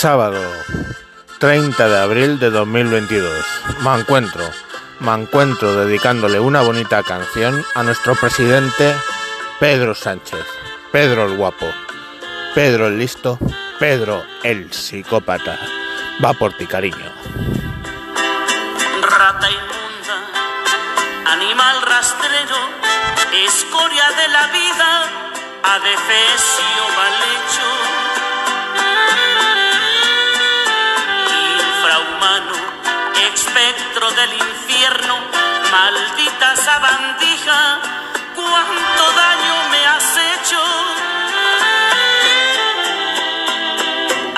Sábado 30 de abril de 2022. Me encuentro, me encuentro dedicándole una bonita canción a nuestro presidente Pedro Sánchez. Pedro el guapo, Pedro el listo, Pedro el psicópata. Va por ti, cariño. Rata inmunda, animal rastrero, escoria de la vida, del infierno, maldita sabandija, cuánto daño me has hecho.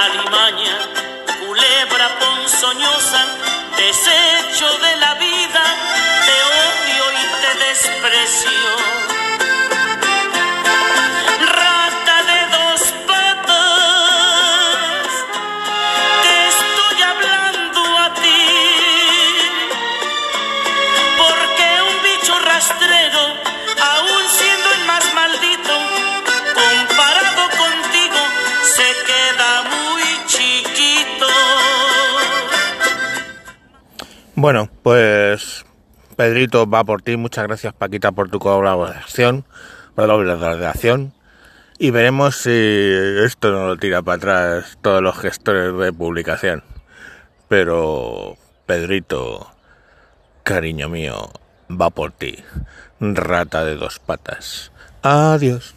Alimaña, culebra ponzoñosa, desecho de la vida, te odio y te desprecio. Queda muy chiquito. Bueno, pues Pedrito va por ti. Muchas gracias Paquita por tu colaboración, por la colaboración. Y veremos si esto no lo tira para atrás todos los gestores de publicación. Pero Pedrito, cariño mío, va por ti. Rata de dos patas. Adiós.